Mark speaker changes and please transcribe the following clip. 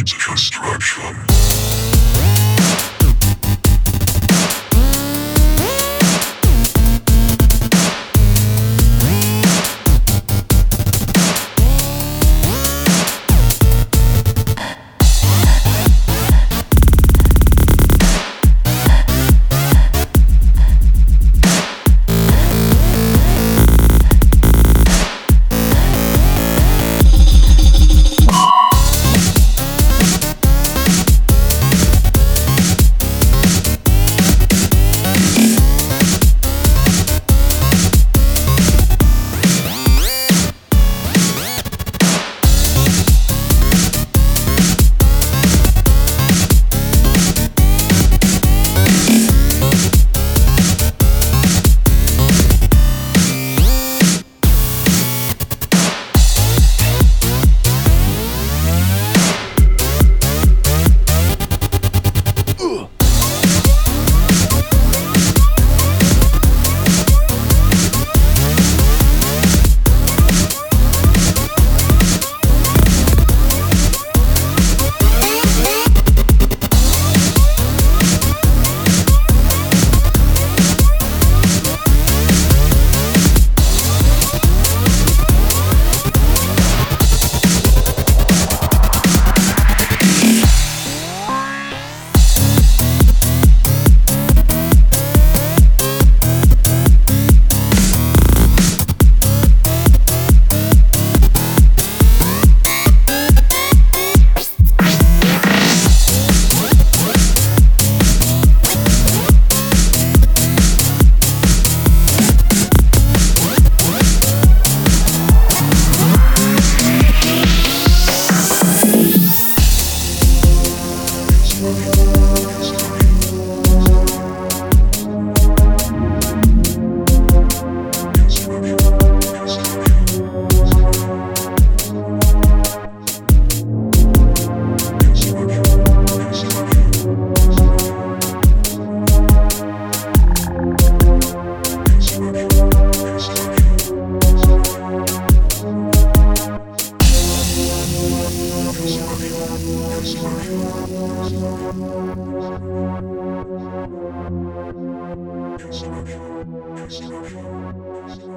Speaker 1: needs construction. Construction. Construction.